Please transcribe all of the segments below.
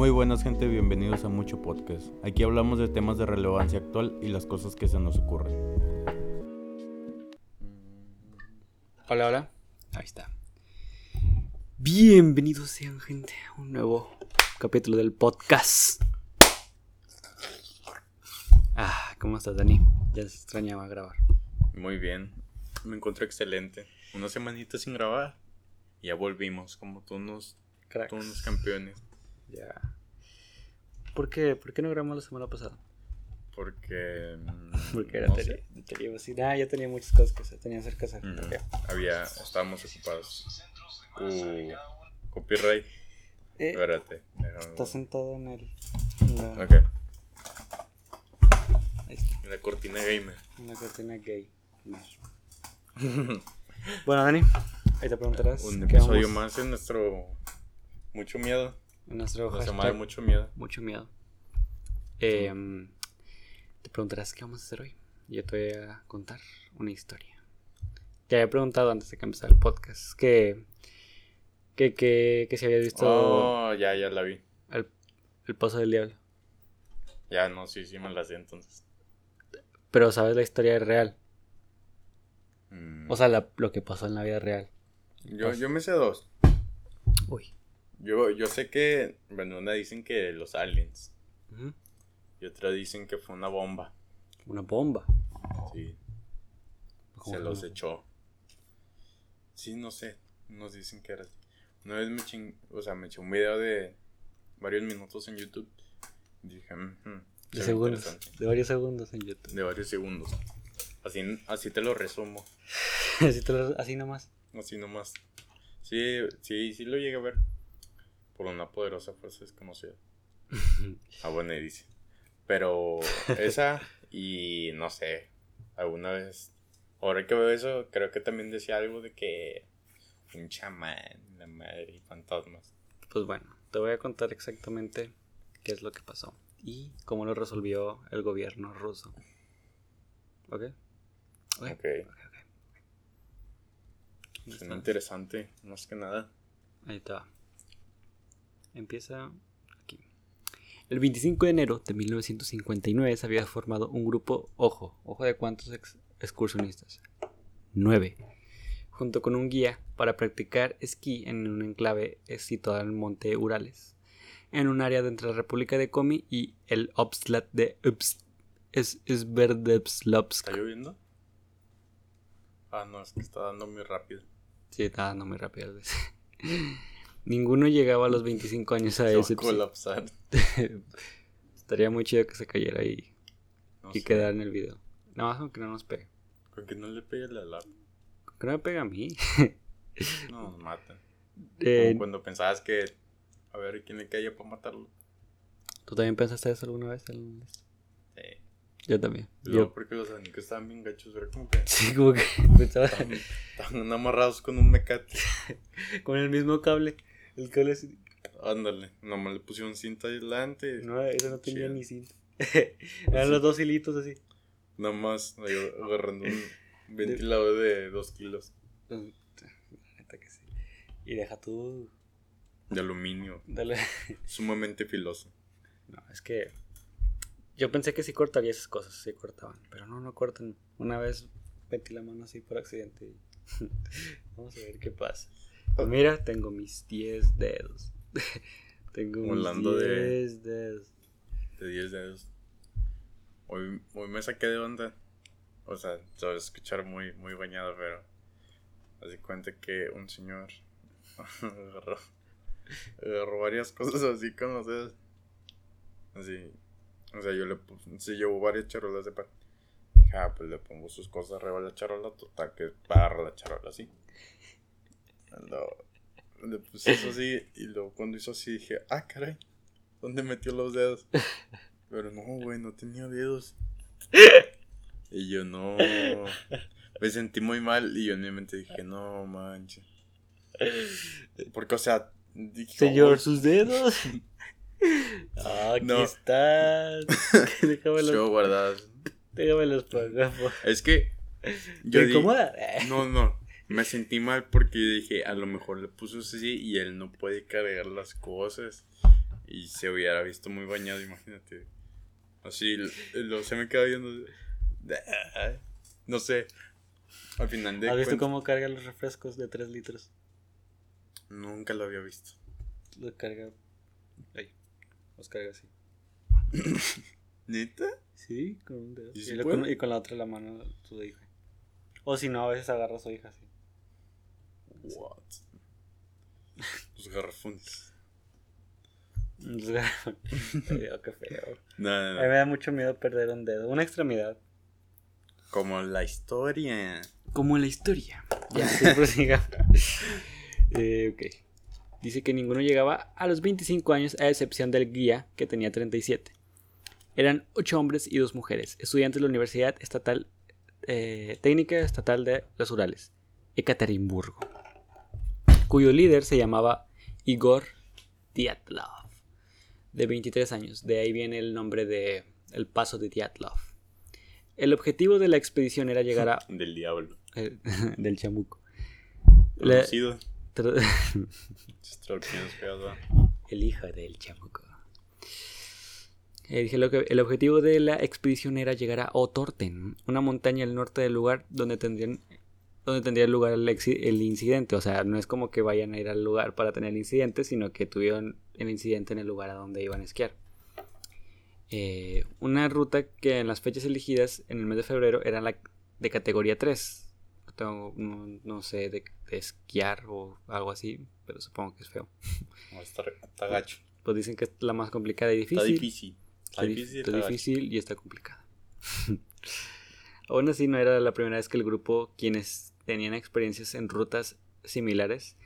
Muy buenas gente, bienvenidos a Mucho Podcast. Aquí hablamos de temas de relevancia actual y las cosas que se nos ocurren. Hola, hola. Ahí está. Bienvenidos sean gente a un nuevo capítulo del podcast. Ah, ¿cómo estás, Dani? Ya se extrañaba grabar. Muy bien, me encuentro excelente. Una semanita sin grabar. y Ya volvimos, como todos unos, todos unos campeones. Ya. ¿Por qué? ¿Por qué no grabamos la semana pasada? Porque. mm, Porque era no teníamos- sí, nah, ya tenía muchas cosas que hacer. Tenía que hacer Ok. Había. Estábamos ocupados. Uh, copyright. Eh, Espérate. está sentado en el. En la, Ok, ahí está, la cortina gamer. en la cortina gay. bueno, Dani, ahí te preguntarás. Un ¿qué episodio más en nuestro. Mucho miedo. En nuestro de hashtag, mucho miedo. mucho miedo. Em, te preguntarás qué vamos a hacer hoy. Yo te voy a contar una historia. Te había preguntado antes de que empezara el podcast que, que, que, que si habías visto Oh, ya, ya la vi. el, el Pozo del Diablo. Ya, no, sí, sí me la sé entonces. Pero sabes la historia real. Mm, O sea, la- lo que pasó en la vida real. yo, yo me sé dos. Uy. Yo, yo sé que, bueno, una dicen que los aliens. Y otra dicen que fue una bomba. Una bomba. Sí, ¿Cómo se los echó. Sí, no sé. Nos dicen que era así. Una vez me ching... O sea, me eché un video de varios minutos en YouTube. Dije, "Ujú, se De segundos. interesante". De varios segundos en YouTube. De varios segundos. Así, así te lo resumo. así, te lo- así nomás. Así nomás. Sí, sí, sí lo llegué a ver. Por una poderosa fuerza desconocida. Ah, bueno, y dice. Pero esa y no sé, alguna vez, ahora que veo eso, creo que también decía algo de que un chamán, la madre y fantasmas. Pues bueno, te voy a contar exactamente qué es lo que pasó y cómo lo resolvió el gobierno ruso. ¿Ok? Ok. Ok, ok, ok. ¿Dónde suena está? interesante, más que nada. Ahí está. Empieza aquí. El 25 de enero de 1959 se había formado un grupo, ojo, ojo de cuántos ex- excursionistas. Nueve. Junto con un guía para practicar esquí en un enclave situado en el monte Urales. En un área de entre la República de Komi y el Obslat de Ups, es, Sverdlovsk. ¿Está lloviendo? Ah, no, es que está dando muy rápido. Sí, está dando muy rápido. Ninguno llegaba a los 25 años a ese colapsar. Estaría muy chido que se cayera y, No y sé, quedara en el video. Nada más aunque no nos pegue. Con que no le pegue la lap. Con que no me pega a mí. No, nos matan. Eh, Como cuando pensabas que, a ver, ¿quién le caía para matarlo? ¿Tú también pensaste eso alguna vez? ¿Alguna vez? Sí. Yo también. Yo, porque los abanicos estaban bien gachos, era como que sí, como que pensaba estaban, estaban amarrados con un mecate. con el mismo cable. El cable así. Ándale, nomás le pusieron cinta adelante. No, eso no tenía Chido. ni cinta. Eran los dos hilitos así. Nada más agarrando un ventilador de 2 kilos La neta que sí. Y deja tú. de aluminio, Dale. sumamente filoso. No, es que yo pensé que sí cortaría esas cosas, sí cortaban, pero no, no cortan. Una vez metí la mano así por accidente y vamos a ver qué pasa. Pues mira, tengo mis 10 dedos. tengo mis Hablando de- 10 dedos. De 10 dedos. Hoy, hoy me saqué de onda. O sea, se va a escuchar muy, muy bañado, pero. Así cuenta que un señor agarró, agarró varias cosas así con los dedos. Así. O sea, yo le puse. Se llevó varias charolas de pan. Dije, ah, pues le pongo sus cosas arriba de la charola. Total, que agarra la charola así. Lo- le puse eso así. Y luego cuando hizo así dije, ah, caray. ¿Dónde metió los dedos? Pero no, güey, no tenía dedos. Y yo no. Me sentí muy mal y yo en mi mente dije, no manches. Porque, o sea, dije, Señor, "Oh, sus dedos. Ah, aquí No. están. déjame yo guardadas. déjame los pongo. Es que yo ¿Te incomoda? No, no. Me sentí mal porque dije, a lo mejor le puso así y él no puede cargar las cosas. y se hubiera visto muy bañado, imagínate. Así, lo, se me queda viendo. No sé. Al final de ¿Has visto cómo carga los refrescos de 3 litros? Nunca lo había visto. Lo carga. Ahí. Los carga así. ¿Neta? Sí, con un dedo. ¿Y, con, la otra la mano su hija. O si no, a veces agarra a su hija así. What? Los garrafones. Los garrafones. qué feo. No, no, no. A mí me da mucho miedo perder un dedo. Una extremidad. Como la historia. Como la historia. Ya, prosiga. eh, ok. Dice que ninguno llegaba a los 25 años, a excepción del guía, que tenía 37. Eran 8 hombres y 2 mujeres, estudiantes de la Universidad Estatal eh, Técnica Estatal de los Urales, Ekaterimburgo, cuyo líder se llamaba Igor Dyatlov, de 23 años. De ahí viene el nombre de el paso de Dyatlov. El objetivo de la expedición era llegar a... del diablo. del chamuco. Conocido. el hijo del chamuco. Eh, dije lo que el objetivo de la expedición era llegar a Otorten, una montaña al norte del lugar donde tendrían donde tendría lugar el, el, incidente. O sea, no es como que vayan a ir al lugar para tener el incidente, sino que tuvieron el incidente en el lugar a donde iban a esquiar. Eh, una ruta que en las fechas elegidas en el mes de febrero era la de categoría 3. No, sé de, esquiar o algo así, pero supongo que es feo. está, gacho. Pues dicen que es la más complicada y difícil. Está difícil. Está, difícil, está difícil y está complicada. Aún así no era la primera vez que el grupo, quienes tenían experiencias en rutas similares,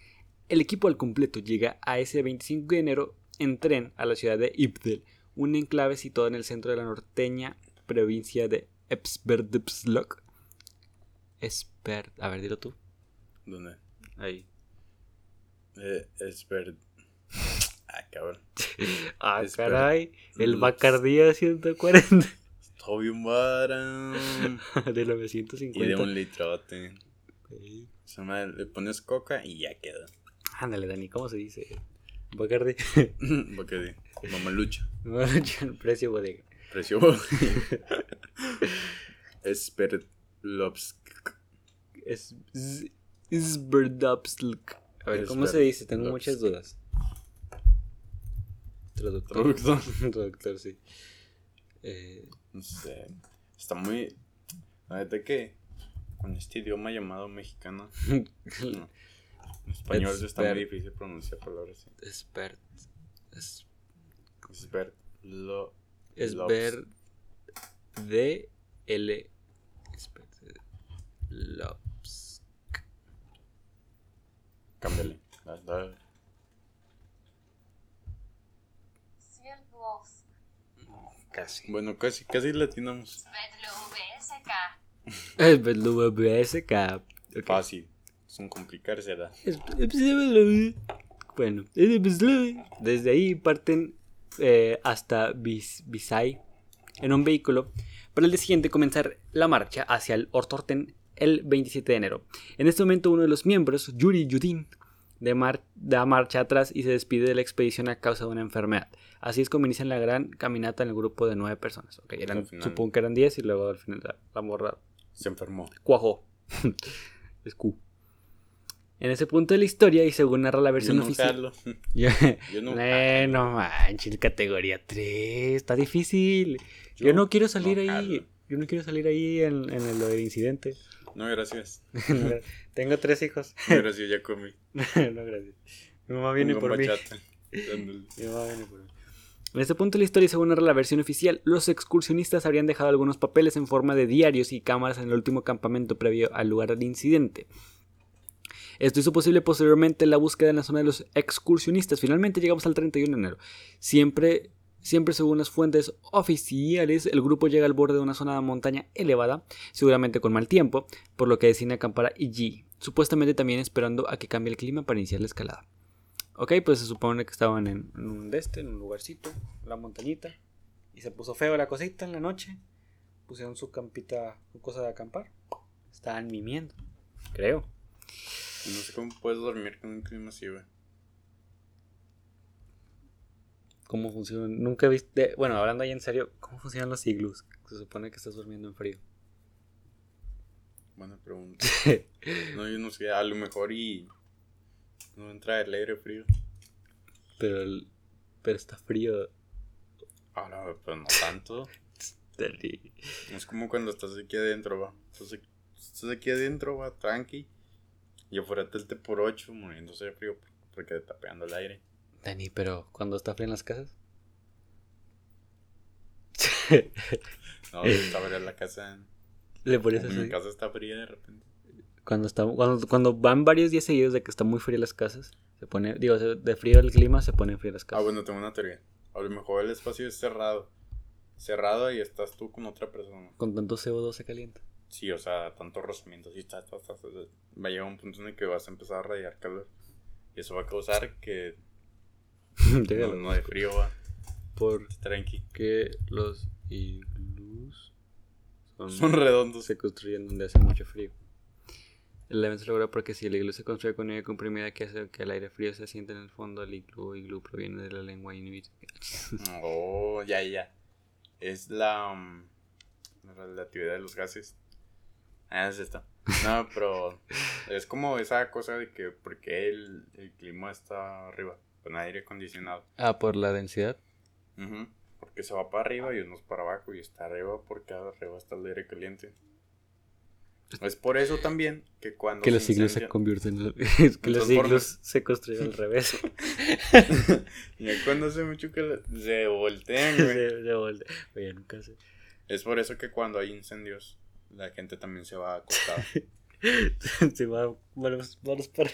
el equipo al completo llega a ese 25 de enero en tren a la ciudad de Ibdel, un enclave situado en el centro de la norteña provincia de Epsberdpslok. Esper... A ver, dilo tú. ¿Dónde? Ahí. Eh, Ah, cabrón. ah, caray. El Bacardía 140. Está bien barato. de 950. Y de un litrote. Se llama, le pones coca y ya queda. Ándale, Dani, ¿cómo se dice? Bacardi. Bacardi. Mamalucha. Mamalucha, precio bodega. Precio bodega. Esperlovsk. Es. A ver, ¿cómo se dice? Tengo muchas dudas. Traductor. Traductor, sí. Eh, no sé. Está muy. ¿De qué? Con este idioma llamado mexicano. En español está muy difícil pronunciar palabras así. Expert. Es, Expert. Lo. Esber. D. L. Expert. Lopsk. Cámbiale. Casi. Bueno, casi, casi latinamos. VSK. Okay. Fácil. Sin complicarse, ¿verdad? Bueno, desde ahí parten eh, hasta Visay en un vehículo para el día siguiente comenzar la marcha hacia el Ortorten el 27 de enero. En este momento uno de los miembros, Yuri Yudin, da marcha atrás y se despide de la expedición a causa de una enfermedad. Así es como inician la gran caminata en el grupo de nueve personas. Okay, eran, supongo que eran diez y luego al final la, morra se enfermó. Cuajó. es Q. En ese punto de la historia, y según narra la versión oficial. Yo, yo no. Eh, no manches, categoría 3. Está difícil. Yo, no quiero salir ahí. Yo no quiero salir ahí en, en lo del incidente. No, gracias. Tengo tres hijos. No, gracias, ya comí. no, gracias. Mi mamá viene por mí. Mi mamá viene por mí. En este punto de la historia, según la versión oficial, los excursionistas habrían dejado algunos papeles en forma de diarios y cámaras en el último campamento previo al lugar del incidente. Esto hizo posible posteriormente la búsqueda en la zona de los excursionistas. Finalmente llegamos al 31 de enero. Siempre Siempre según las fuentes oficiales, el grupo llega al borde de una zona de montaña elevada, seguramente con mal tiempo, por lo que decide acampar allí, supuestamente también esperando a que cambie el clima para iniciar la escalada. Ok, pues se supone que estaban en, un este, en un lugarcito, la montañita, y se puso feo la cosita en la noche. Pusieron su campita, su cosa de acampar. Estaban mimiendo, creo. No sé cómo puedes dormir con un clima así, güey. cómo funcionan. Nunca viste. Bueno, hablando ahí en serio, ¿cómo funcionan los iglús? Se supone que estás durmiendo en frío. Buena pregunta. no, yo no sé, a lo mejor y. No entra el aire frío. Pero, el- pero está frío. Ah, no, pues no tanto. Es como cuando estás aquí adentro, va. Estás aquí, estás aquí adentro, va, tranqui. Y afuera te por 8 muriéndose de frío porque te está pegando el aire. Dani, pero cuando está frío en las casas. No, está fría la casa. Le pones Mi así. casa está fría de repente. Cuando, está, cuando, cuando van varios días seguidos de que está muy frío las casas, se pone, digo, de frío el clima, se pone frío las Ah, casas. bueno, tengo una teoría. A lo mejor el espacio es cerrado. Cerrado y estás tú con otra persona. Con tanto CO2 se calienta. Sí, o sea, tantos rozamientos y ta, ta, ta, ta, ta. Va a llegar un punto en el que vas a empezar a radiar calor. Y eso va a causar que no, no de frío va. Porque Tranqui. los iglús son, Son redondos. se construyen donde hace mucho frío. El evento se logra porque si el iglú se construye con nieve comprimida que hace que el aire frío se siente en el fondo, el iglú, iglú proviene de la lengua inuit. Oh, ya, ya. Es la, mm, la relatividad de los gases. Ah, es esta. No, pero es como esa cosa de que porque el, el clima está arriba, con aire acondicionado. Ah, por la densidad. Ujú, Porque se va para arriba y uno es para abajo y está arriba porque arriba está el aire caliente. Es por eso también que cuando Que se los iglús se convierten en... que los iglús se construyen al revés. Ya cuando hace mucho que la- se voltean, güey. se, se voltea. Oye, nunca sé. Es por eso que cuando hay incendios, la gente también se va acostada. se va manos, manos para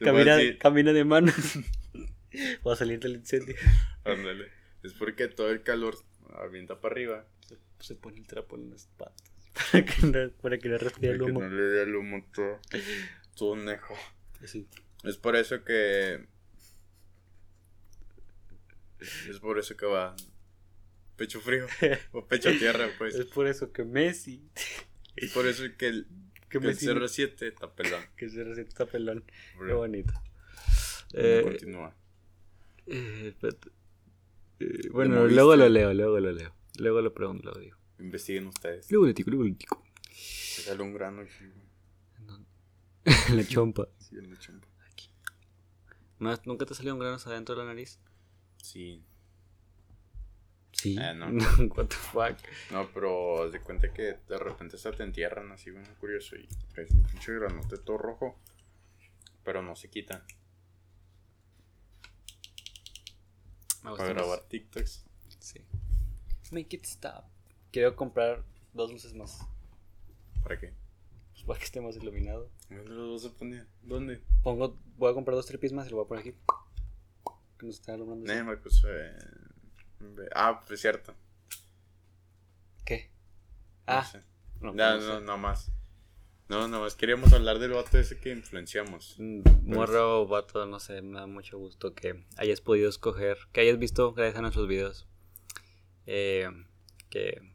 camina, camina de manos. Va a salir del incendio. Ándale. Es porque todo el calor avienta para arriba. Se, se pone el trapo en las patas. Para que no, para que no respire el para que humo. no le dé el humo todo, todo nejo. Así. Es por eso que. Es por eso que va. Pecho frío. O pecho tierra, pues. Es por eso que Messi. Es por eso que el, Que que el Messi. CR7 está pelón. Que se receta pelón. Qué bonito. Eh, continúa. eh. Eh, bueno, luego lo leo, luego lo leo. Luego lo pregunto, luego digo. Investiguen ustedes. Luego digo, luego le digo. Me sale un grano aquí. En la chompa. Sí, en la chompa. Aquí. ¿No has- ¿Nunca te salieron granos adentro de la nariz? Sí. Sí. Ah, no. What the fuck. No, pero de cuenta que de repente se te entierran así, bien curioso. Y traes un pinche granote todo rojo. Pero no se quitan. Me Para gusta más. grabar TikToks. Sí. Make it stop. Quiero comprar dos luces más. ¿Para qué? Pues para que esté más iluminado. ¿Dónde los vas a poner? ¿Dónde? Pongo, voy a comprar dos tripis más y lo voy a poner aquí. Que nos está alumbrando. Eh, Marcos, eh, Ah, pues cierto. ¿Qué? No Ah, sé. no, No, pues no, no más. No, no más. Queríamos hablar del vato ese que influenciamos. Mm, Morro o vato, no sé, me da mucho gusto que hayas podido escoger, que hayas visto gracias a nuestros videos, eh, que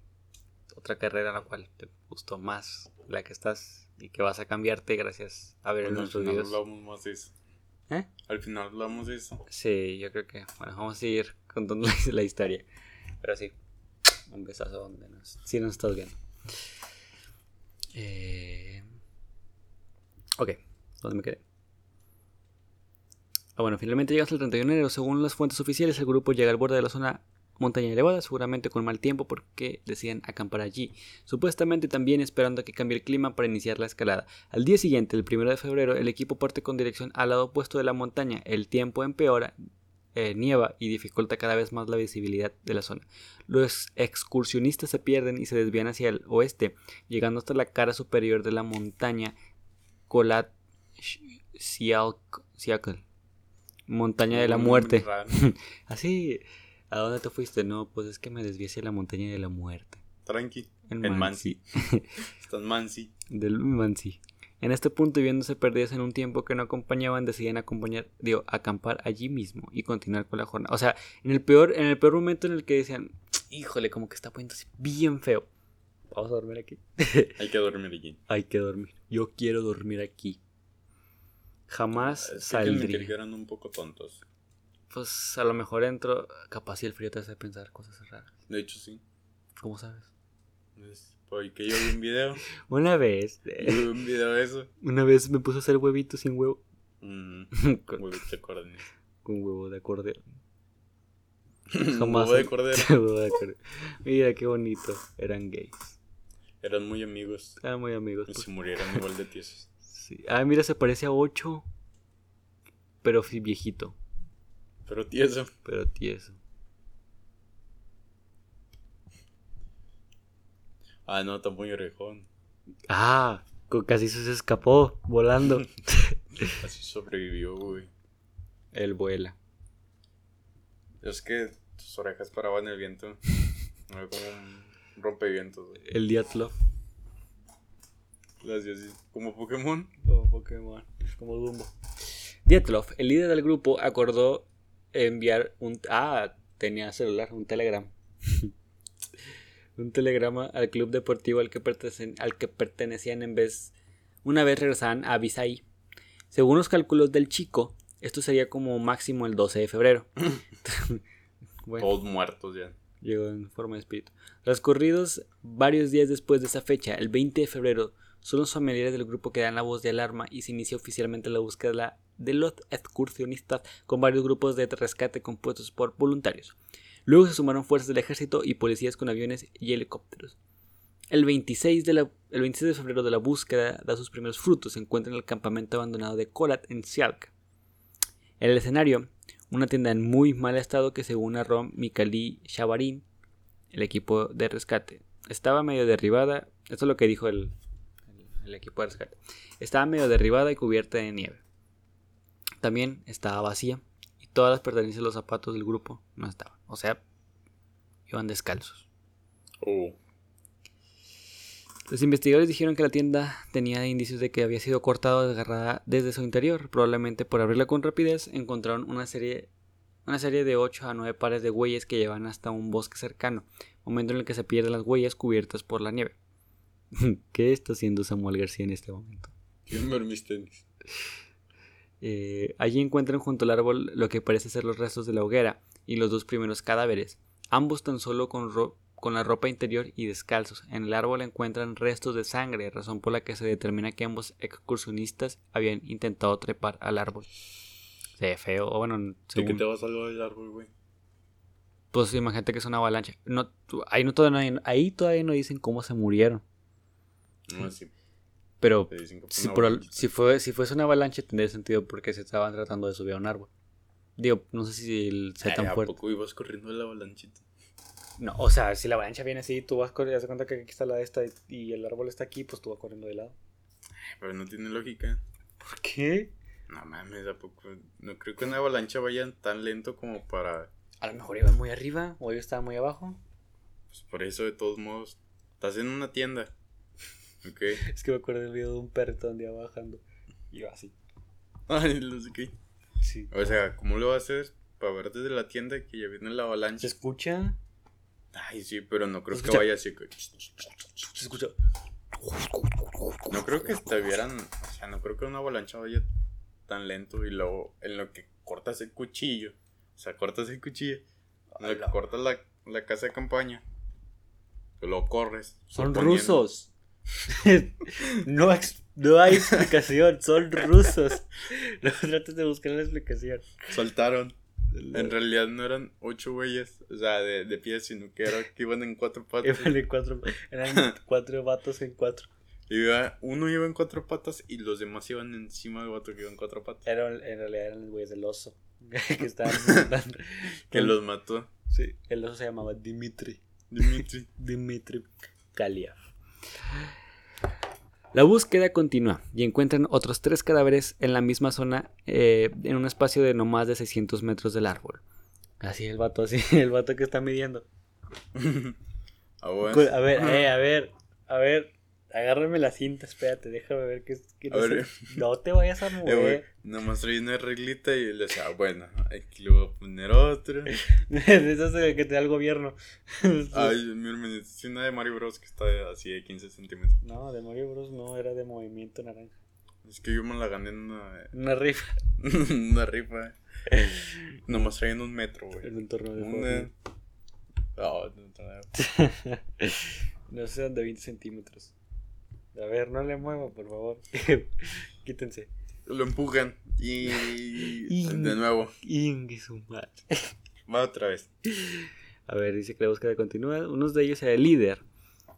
otra carrera en la cual te gustó más la que estás y que vas a cambiarte gracias a ver Bueno, al nuestros final videos. hablamos más de eso. ¿Eh? Al final hablamos de eso. Sí, yo creo que, bueno, vamos a seguir contando la, la historia, pero sí, un besazo donde nos, si nos estás viendo. Eh, ok, ¿dónde me quedé? Ah, bueno, finalmente llegas al 31 de enero. Según las fuentes oficiales, el grupo llega al borde de la zona montaña elevada, seguramente con mal tiempo porque deciden acampar allí, supuestamente también esperando a que cambie el clima para iniciar la escalada. Al día siguiente, el 1 de febrero, el equipo parte con dirección al lado opuesto de la montaña. El tiempo empeora, eh, nieva y dificulta cada vez más la visibilidad de la zona. Los excursionistas se pierden y se desvían hacia el oeste, llegando hasta la cara superior de la montaña Kolat Siakal, montaña de la Un muerte. Así, ¿a dónde te fuiste? No, pues es que me desvié hacia la montaña de la muerte. Tranqui. En En Mansi. Mansi. Estás Mansi. Del Mansi. En este punto, y viéndose perdidas en un tiempo que no acompañaban, deciden acompañar, digo, acampar allí mismo y continuar con la jornada. O sea, en el peor, en el peor momento en el que decían, híjole, como que está poniéndose bien feo. Vamos a dormir aquí. Hay que dormir allí. Hay que dormir. Yo quiero dormir aquí. Jamás Es que hay que saldría. eran un poco tontos. Pues a lo mejor entro. Capaz si el frío te hace pensar cosas raras. De hecho, sí. ¿Cómo sabes? Es porque yo vi un video. Una vez. Yo vi un video de eso. Una vez me puse a hacer huevitos sin huevo. Mm, con, huevito de cordero. con huevo de acordeón. Huevo de cordero. Huevo de acordeón. Mira qué bonito. Eran gays. Eran muy amigos. Eran muy amigos. Y pues. se murieron igual de tiesos. Sí. Ah, mira, se parece a 8. Pero viejito. Pero tieso. Pero tieso. Ah, no, está muy orejón. Ah, casi se escapó volando. Así sobrevivió, güey. Él vuela. Es que tus orejas paraban el viento. Era como un rompevientos, güey. El Diatlo. Como Pokémon. Como Pokémon. Como Dumbo. Dietlov, el líder del grupo, acordó enviar un... Ah, tenía celular, un telegram. un telegrama al club deportivo al que, pertenecen- al que pertenecían en vez... Una vez regresaban a Visay. Según los cálculos del chico, esto sería como máximo el 12 de febrero. bueno, Todos muertos ya. llegó en forma de espíritu. Transcurridos varios días después de esa fecha, el 20 de febrero, son los familiares del grupo que dan la voz de alarma y se inicia oficialmente la búsqueda de los excursionistas con varios grupos de rescate compuestos por voluntarios. Luego se sumaron fuerzas del ejército y policías con aviones y helicópteros. El 26 de, la- el 26 de febrero de la búsqueda da sus primeros frutos. Se encuentra en el campamento abandonado de Kolat en Sialk. En el escenario, una tienda en muy mal estado que según narró Mikali Shavarin, el equipo de rescate, estaba medio derribada. Esto es lo que dijo el, el- el equipo de rescate. Estaba medio derribada y cubierta de nieve. También estaba vacía y todas las pertenencias de los zapatos del grupo no estaban. O sea, iban descalzos. Oh. Los investigadores dijeron que la tienda tenía indicios de que había sido cortada o desgarrada desde su interior. Probablemente por abrirla con rapidez encontraron una serie, una serie de 8 a 9 pares de huellas que llevan hasta un bosque cercano, momento en el que se pierden las huellas cubiertas por la nieve. ¿Qué está haciendo Samuel García en este momento? Quiero ver mis tenis. Eh, allí encuentran junto al árbol lo que parece ser los restos de la hoguera y los dos primeros cadáveres, ambos tan solo con, ro- con la ropa interior y descalzos. En el árbol encuentran restos de sangre, razón por la que se determina que ambos excursionistas habían intentado trepar al árbol. Se ve feo, o bueno, ¿De te vas a salvar del árbol, güey? pues imagínate que es una avalancha. No, ahí, no, todavía no- ahí todavía no dicen cómo se murieron, No, sí. Pero si, por fue, si fuese una avalancha tendría sentido porque se estaban tratando de subir a un árbol. Digo, no sé si sea tan ¿a fuerte. poco ibas corriendo la avalanchita? No, o sea, si la avalancha viene así, tú vas corriendo, cuenta que aquí está la de esta y- y el árbol está aquí, pues tú vas corriendo de lado. Pero no tiene lógica. ¿Por qué? No mames, ¿a poco? No creo que una avalancha vaya tan lento como para... A lo mejor iba muy arriba o yo estaba muy abajo. Pues por eso, de todos modos, estás en una tienda. Es que me acuerdo del video de un perrito donde iba bajando. Iba así. Ay, no sé qué. Sí. O sea, ¿cómo lo hacer para ver desde la tienda que ya viene la ¿Se avalancha? escucha? Ay, sí, pero no creo ¿Se que vaya así. que- Se escucha. No creo que estuvieran... O sea, no creo que una avalancha vaya tan lento y luego en lo que cortas el cuchillo. O sea, cortas el cuchillo. En lo que cortas la, la casa de campaña. Lo corres. Son rusos. no, no hay explicación, son rusos. No trates de buscar la explicación. Soltaron. En realidad no eran ocho güeyes, o sea, de, de pie, sino que era que iban en cuatro patas. Iban en cuatro, eran cuatro vatos en cuatro. Iba- uno iba en cuatro patas y los demás iban encima del vato que iba en cuatro patas. Era, en realidad eran los güeyes del oso. que estaban montando. Que los mató. Sí, el oso se llamaba Dimitri. Dimitri. Dimitri Kaliev. La búsqueda continúa y encuentran otros tres cadáveres en la misma zona eh, en un espacio de no más de 600 metros del árbol. Así el vato, así el vato que está midiendo. A ver, eh, a ver, a ver, agárrame la cinta, espérate, déjame ver qué qué A ver. es- No te vayas a Eh, mover. nada más traía una reglita y le decía, bueno, aquí le voy a poner otro. Eso es el que te da el gobierno. Ay, mi hermano, es una de Mario Bros que está así de 15 centímetros. No, de Mario Bros no, era de Movimiento Naranja. Es que yo me la gané en una, Una rifa. una rifa. Nomás traían un metro, güey. En un torneo de Una. No, no, no, No sean de 20 centímetros. A ver, no le mueva, por favor. Quítense. Lo empujan y. De nuevo. Su madre. Va otra vez. A ver, dice que la búsqueda continúa. Unos de ellos era el líder.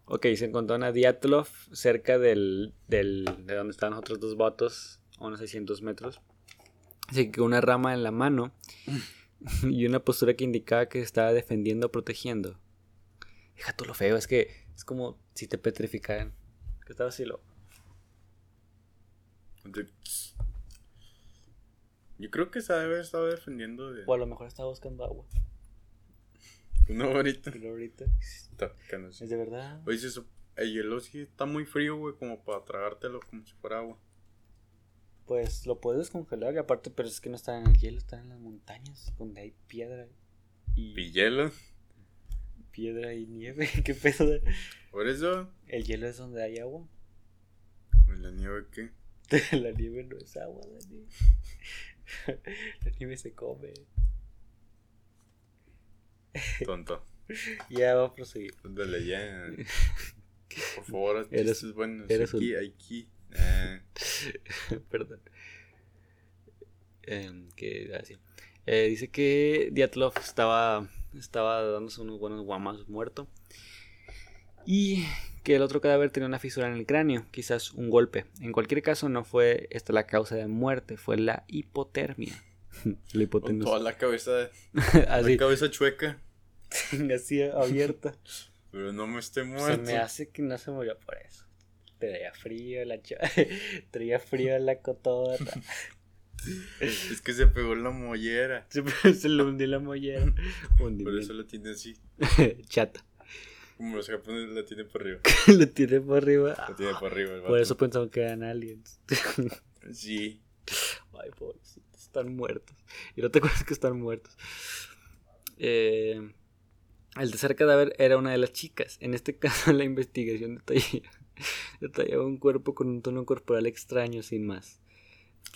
Ok, se encontró una Diatlov cerca del, del, de donde estaban los otros dos vatos, a unos 600 metros. Así que una rama en la mano y una postura que indicaba que estaba defendiendo o protegiendo. Deja tú lo feo, es que es como si te petrificaran. Estaba así lo. Yo creo que se debe estado defendiendo de. O a lo mejor estaba buscando agua. Una horita. Pero ahorita. Está picando así. Es de verdad. Oye, eso- el hielo sí está muy frío, güey, como para tragártelo como si fuera agua. Pues lo puedes descongelar y aparte, pero es que no está en el hielo, está en las montañas donde hay piedra y ¿Y hielo? Piedra y nieve. ¿Qué pedo? Por eso. El hielo es donde hay agua. ¿y ¿La nieve qué? La nieve no es agua, Dani. La nieve se come. Tonto. Ya va a proseguir. Ándale, ya. Por favor, Eres- buenos. eres aquí, aquí. Ah, Perdón. Em, ¿Qué iba a decir? Eh, dice que Diatlov estaba, estaba dándose unos buenos guamazos muerto. Y que el otro cadáver tenía una fisura en el cráneo, quizás un golpe. En cualquier caso, no fue esta la causa de muerte, fue la hipotermia. la con hipotenusa. toda la cabeza. así, La cabeza chueca. así abierta. Pero no me esté Se muerto. me hace que no se murió por eso. Traía frío la Traía frío la cotorra. Es que se pegó la mollera. Se, se le hundió la mollera. Por Hundimiento. eso la tiene así. Chata. Como los japoneses la tienen por arriba. Lo tiene por arriba. La tiene por arriba el Por eso pensaban que eran aliens. Sí. Ay, pobrecitos. Están muertos. Y no te acuerdas que están muertos. Eh, el tercer cadáver era una de las chicas. En este caso, la investigación detallaba, detallaba un cuerpo con un tono corporal extraño, sin más.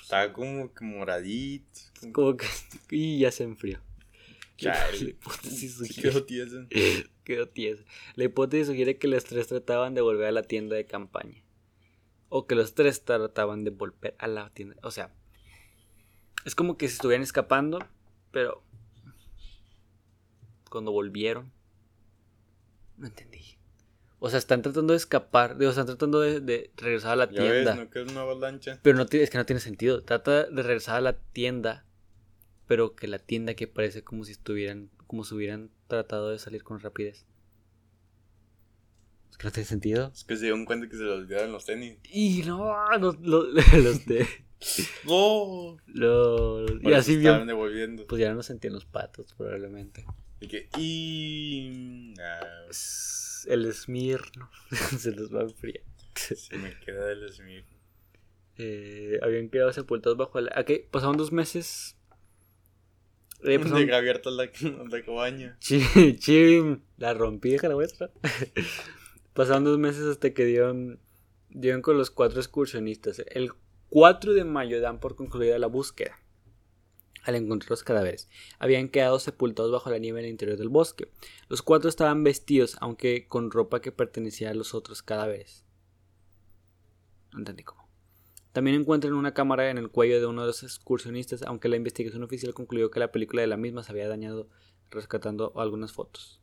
Estaba como que moradito. Como que. Y ya se enfrió. La Chale. hipótesis Sí sugiere. quedó tiesa. Quedó tiesa. La hipótesis sugiere que los tres trataban de volver a la tienda de campaña. O que los tres trataban de volver a la tienda. O sea, es como que se estuvieran escapando, pero cuando volvieron, no entendí. O sea, están tratando de escapar, digo, están tratando de, de regresar a la Ya tienda. ves, ¿no? Que es una avalancha. Pero no es que no tiene sentido. Trata de regresar a la tienda, pero que la tienda que parece como si estuvieran, como si hubieran tratado de salir con rapidez. Es que no tiene sentido. Es que se dieron cuenta que se les olvidaron los tenis. Y no, los, los, los de, ¡No! los- y así bien, devolviendo. pues ya no sentían los patos probablemente. Y que. Y. ah, Es El Smirno se los va a enfriar. se me queda del Smith. Eh, habían quedado sepultados bajo la... Ok, pasaron dos meses. Eh, pasaron- Deja abierta la, la cabaña. Chim, chim, la rompí, déjala vuestra. Pasaron dos meses hasta que dieron, dieron con los cuatro excursionistas. El 4 de mayo dan por concluida la búsqueda. Al encontrar los cadáveres, habían quedado sepultados bajo la nieve en el interior del bosque. Los cuatro estaban vestidos, aunque con ropa que pertenecía a los otros cadáveres. No entendí cómo. También encuentran una cámara en el cuello de uno de los excursionistas, aunque la investigación oficial concluyó que la película de la misma se había dañado rescatando algunas fotos.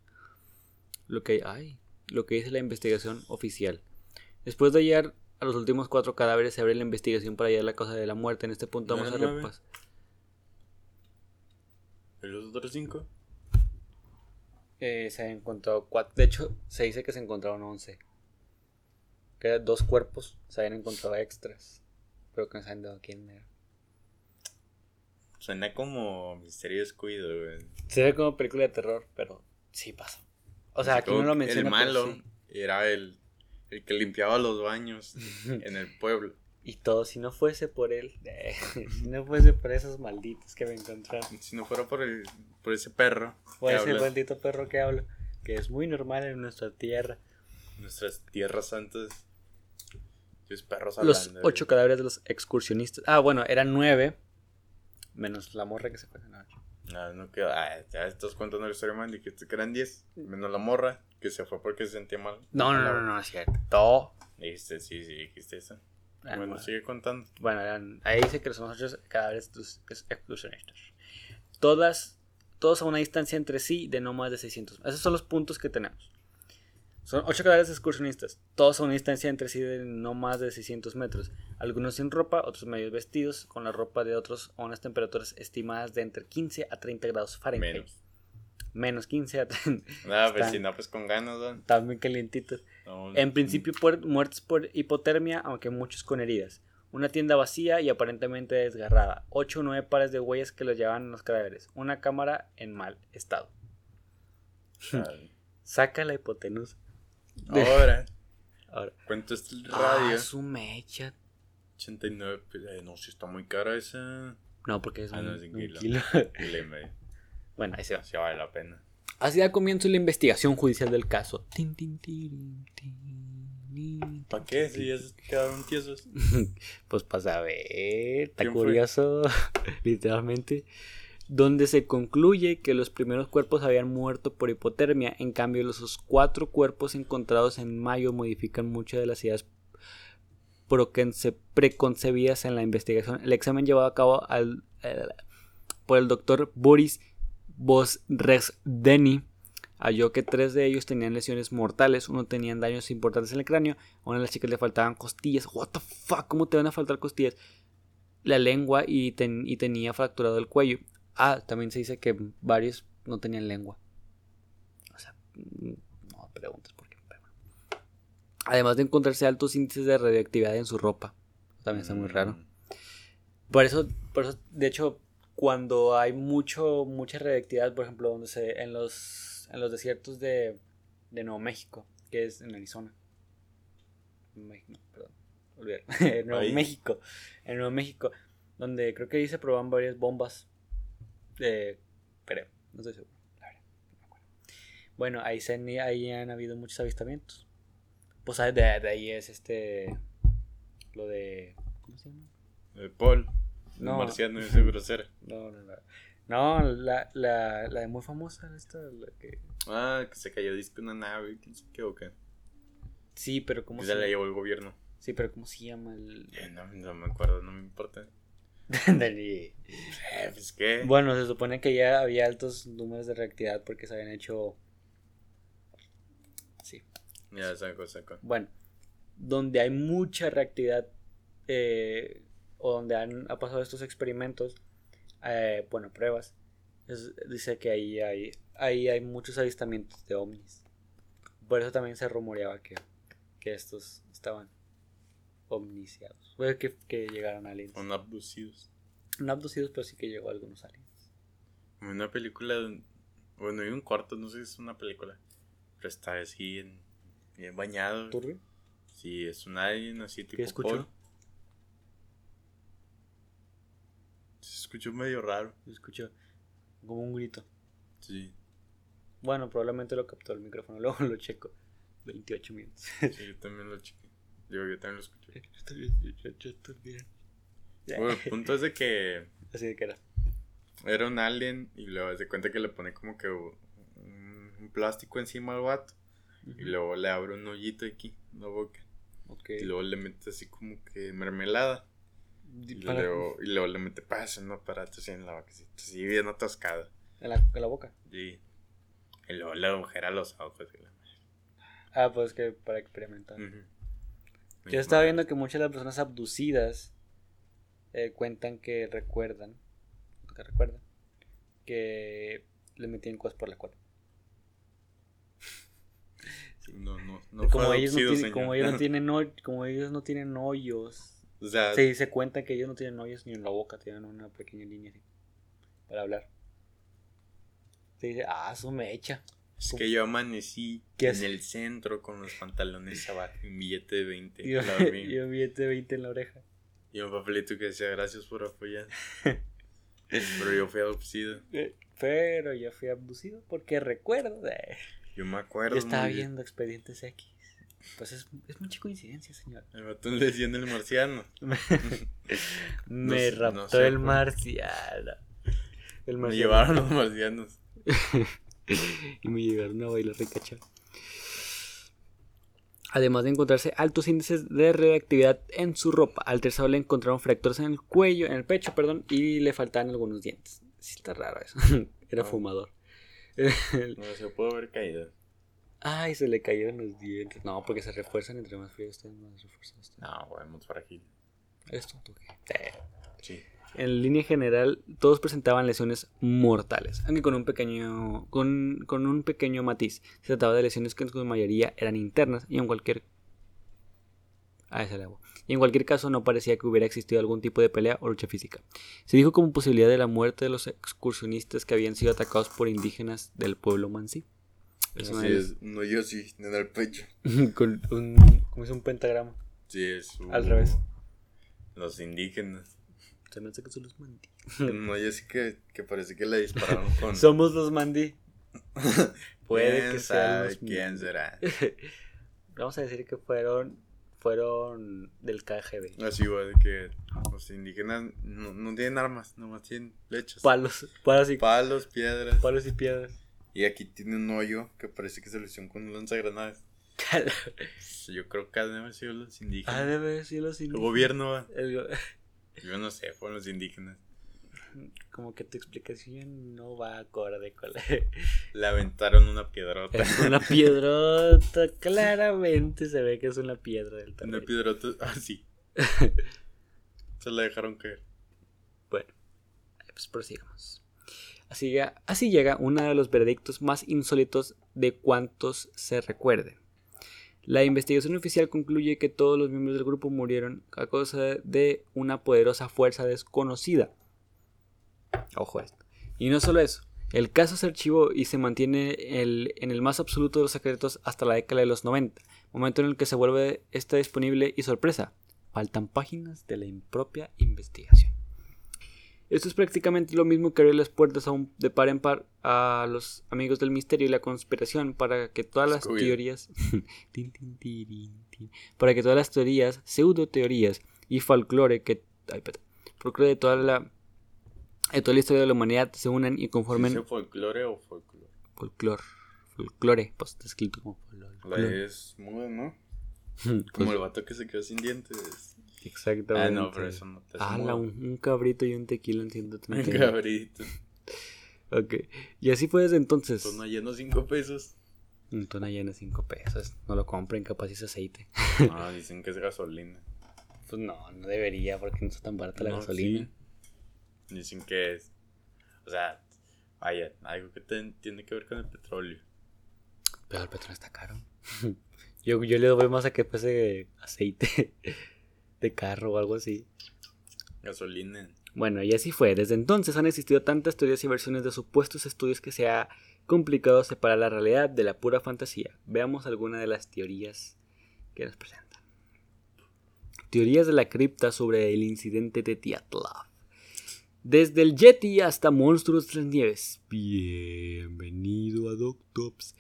Lo que, ay, lo que dice la investigación oficial. Después de hallar a los últimos cuatro cadáveres, se abre la investigación para hallar la causa de la muerte. En este punto ¿No vamos a repasar. ¿Y los otros cinco? Eh, se han encontrado cuatro. De hecho, se dice que se encontraron once. Que dos cuerpos se habían encontrado extras. Pero que no saben de quién era. Suena como misterio descuido, güey. Se ve como película de terror, pero sí pasó. O sea, aquí no lo menciona. El malo sí. era el, el que limpiaba los baños en el pueblo. Y todo, si no fuese por él, si no fuese por esos malditos que me encontraron, Si no fuera por, el, por ese perro por ese habla maldito perro que hablo, que es muy normal en nuestra tierra. nuestras tierras santas. Tus perros los hablando, ocho cadáveres de los excursionistas. Ah, bueno, eran nueve. Menos la morra que se fue. No, ocho. Ah, no quedó. Ah, ya estás contando la historia mal. Dijiste que eran 10. Menos la morra, que se fue porque se sentía mal. no, no, no, no, no, es cierto. Dijiste, sí, sí, dijiste eso. Ah, bueno, sigue contando. Bueno, eran- ahí dice que son ocho cadáveres de los ex- excursionistas. Todas, todos a una distancia entre sí de no más de 600. Esos son los puntos que tenemos. Son ocho cadáveres excursionistas, todos a una distancia entre sí de no más de 600 metros. Algunos sin ropa, otros medio vestidos, con la ropa de otros a unas temperaturas estimadas de entre 15 a 30 grados Fahrenheit. Menos. Menos 15 a 30. Nada, pues Están- si no, pues con ganas, ¿no? Están bien calientitos. No, En principio por- muertes por hipotermia, aunque muchos con heridas. Una tienda vacía y aparentemente desgarrada. Ocho o nueve pares de huellas que los llevaban a los cadáveres. Una cámara en mal estado. Saca la hipotenusa. Ahora, Ahora. ¿cuánto es el radio? Ah, su mecha. 89, pues, eh, no, si está muy cara esa. No, porque es Ah, un, no, es un un kilo. kilo. Kilo y medio. bueno, ahí se va. Sí vale la pena. Así da comienzo la investigación judicial del caso. ¿Para qué? Si ya se quedaron tiesos. Pues para saber, está curioso, literalmente, donde se concluye que los primeros cuerpos habían muerto por hipotermia, en cambio los cuatro cuerpos encontrados en mayo modifican muchas de las ideas preconcebidas en la investigación. El examen llevado a cabo al- eh, por el doctor Boris Bosresdeny halló que tres de ellos tenían lesiones mortales, uno tenían daños importantes en el cráneo, a una de las chicas le faltaban costillas. What the fuck, ¿cómo te van a faltar costillas? La lengua y, ten- y tenía fracturado el cuello. Ah, también se dice que varios no tenían lengua. O sea, no preguntes por qué. Además de encontrarse altos índices de radioactividad en su ropa. También está muy raro. Mm, Por eso, por eso, de hecho, cuando hay mucho, mucha radioactividad, por ejemplo, donde se, en los, en los desiertos de, de Nuevo México, que es en Arizona. México, no, perdón, olvidar. en Nuevo Ahí. México, en Nuevo México, donde creo que ahí se probaban varias bombas, eh, creo, no estoy seguro, la verdad, no me acuerdo. Bueno, ahí, se han, ahí han habido muchos avistamientos. Pues ¿sabes? de, de ahí es este, lo de, ¿cómo se llama? Eh, Paul. No. No. Marciano y ese grosero. No, no, no. No, la, la, la de muy famosa, esta, la que... Ah, que se cayó disco una nave. ¿Quién se equivoca? Sí, pero ¿cómo Que se se la llevó el gobierno. Sí, pero ¿cómo se llama el...? Eh, no, no me acuerdo, no me importa. Dani. Eh, pues qué. bueno, se supone que ya había altos números de reactividad porque se habían hecho... Sí. Ya saco, saco. Bueno, donde hay mucha reactividad eh, o donde han ha pasado estos experimentos, eh, bueno, pruebas, es- dice que ahí hay, ahí hay muchos avistamientos de ovnis. Por eso también se rumoreaba que, que estos estaban omniciados. Puede que, que llegaran aliens. Son abducidos. No abducidos, pero sí que llegó algunos aliens. Una película. Bueno, hay un corto, no sé si es una película. Pero está así en, bien bañado. ¿Turbio? Sí, es un alien así tipo. ¿Qué escuchó? Paul. Se escuchó medio raro. Se escuchó como un grito. Sí, Bueno, probablemente lo captó el micrófono, luego lo checo. 28 minutos. sí, yo también lo chequé. Digo, yo también lo escuché. Estoy bien, yo- bien. Bueno, el punto es de que Así de que era. era un alien y luego se cuenta que le pone como que un, plástico encima al vato. Y luego le abre un hoyito aquí la boca. Ok. Y luego le mete así como que mermelada. Y, luego, y luego le mete pasa un aparato así en la boca. Así, así bien atascado. en, la, en la boca. Y, y luego le agujera los ojos. y la madre. Ah, pues que para experimentar. Yo estaba viendo que muchas de las personas abducidas eh, cuentan que recuerdan, que recuerdan, que le metían cosas por la cola. No, no, no como, fue ellos no tienen, como ellos no tienen como ellos no tienen hoyos. O sea, Sí, se cuenta que ellos no tienen hoyos ni en la boca, tienen una pequeña línea así, para hablar. Se dice, ah, eso me echa. es que yo amanecí ¿Qué en hace? el centro con los pantalones abajo y un billete de 20. Y, un billete de 20 en la oreja. Y un papelito que decía gracias por apoyar. Pero yo fui abducido. Eh, Pero yo fui abducido porque recuerdo. eh, Yo me acuerdo. Yo estaba viendo Expedientes X. Pues es, es mucha coincidencia, señor. El vato le decían el marciano. Me raptó no sé el marciano. El Me llevaron los marcianos. y me llevaron a bailar ricacha. Además de encontrarse altos índices de radioactividad en su ropa, al tercero le encontraron fracturas en el cuello, en el pecho, perdón, y le faltaban algunos dientes. Sí está raro eso. Era Ah. fumador. No se pudo haber caído. Ay, se le cayeron los dientes. No, porque se refuerzan entre más frío estén, más refuerzados. No, güey, muy frágil. ¿Eres tonto qué? Sí. En línea general, todos presentaban lesiones mortales, aunque con un pequeño, con, con un pequeño matiz. Se trataba de lesiones que en su mayoría eran internas y en cualquier ese. Y en cualquier caso no parecía que hubiera existido algún tipo de pelea o lucha física. Se dijo como posibilidad de la muerte de los excursionistas que habían sido atacados por indígenas del pueblo Mansi. Es una es. No, yo sí, en el pecho. las- con un, como es un pentagrama. Sí, es. Al revés. Los indígenas. Se me hace que son los Mandi. No, yo sí que, que parece que le dispararon con. Somos los Mandi. Puede ¿Quién que los quién será? Vamos a decir que fueron fueron del KGB. Así, güey, de que los indígenas no, no tienen armas, nomás tienen flechas. Palos, palos y, Palos, piedras. palos y piedras. Y aquí tiene un hoyo que parece que se lo hicieron con un lanzagranadas. Yo creo que han de haber sido los indígenas. ah, debe decir los El indígenas. gobierno, va. El go- Yo no sé, fueron los indígenas. Como que tu explicación no va acorde con la... Le aventaron una piedrota. Es una piedrota, claramente se ve que es una piedra del Una terreno. piedrota, ah, sí. Se la dejaron caer. Bueno, pues prosigamos. Así llega, uno de los veredictos más insólitos de cuantos se recuerden. La investigación oficial concluye que todos los miembros del grupo murieron a causa de una poderosa fuerza desconocida. Ojo esto. Y no solo eso, el caso se archivó y se mantiene en el más absoluto de los secretos hasta la década de los 90, momento en el que se vuelve esta disponible y sorpresa, faltan páginas de la impropia investigación. Esto es prácticamente lo mismo que abrir las puertas a un- de par en par a los amigos del misterio y la conspiración para que todas las teorías para que todas las teorías, pseudo teorías y folclore que ay, espérate, folclore de toda la de toda la historia de la humanidad se unan y conformen ¿Dice folclore o folclore? folclore, folclore, pues está escrito como La folclore. es muda, ¿no? Pues, Como el vato que se quedó sin dientes. Exactamente. Ah, no, pero eso no te mudo. un, un cabrito y un tequila en 130. Un cabrito. Ok. Y así fue desde entonces. Tono lleno cinco pesos. Un tona llena de 5 pesos. No lo compren, capaz es aceite. No, dicen que es gasolina. Pues no, no debería porque no está tan barata la gasolina. sí. Dicen que es. O sea, vaya, algo que ten- tiene que ver con el petróleo. Pero el petróleo está caro. yo, yo le doy más a que fuese aceite de carro o algo así. Gasolina. Bueno, y así fue. Desde entonces han existido tantas teorías y versiones de supuestos estudios que se ha complicado separar la realidad de la pura fantasía. Veamos algunas de las teorías que nos presentan. Teorías de la cripta sobre el incidente de Dyatlov. Desde el Yeti hasta monstruos de las nieves. Bienvenido a Doctops.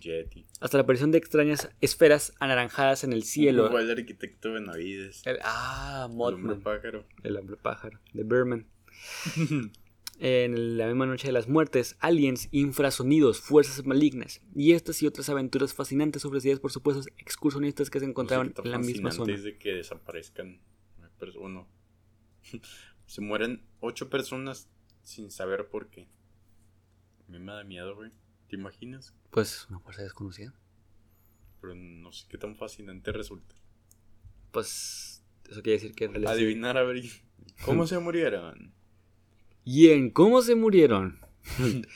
Yeti. Hasta la aparición de extrañas esferas anaranjadas en el cielo. Igual el arquitecto Benavides. El- ah, El hombre Mothman. pájaro. El hombre pájaro, de Berman. en la misma noche de las muertes, aliens, infrasonidos, fuerzas malignas y estas y otras aventuras fascinantes ofrecidas por supuestos excursionistas que se encontraban en la misma zona. es de que desaparezcan uno. Se mueren ocho personas sin saber por qué. A mí me da miedo, güey. ¿Te imaginas? Pues es una fuerza desconocida. Pero no sé qué tan fascinante resulta. Pues eso quiere decir que en realidad... Adivinar a ver cómo se murieron. ¿Y en cómo se murieron?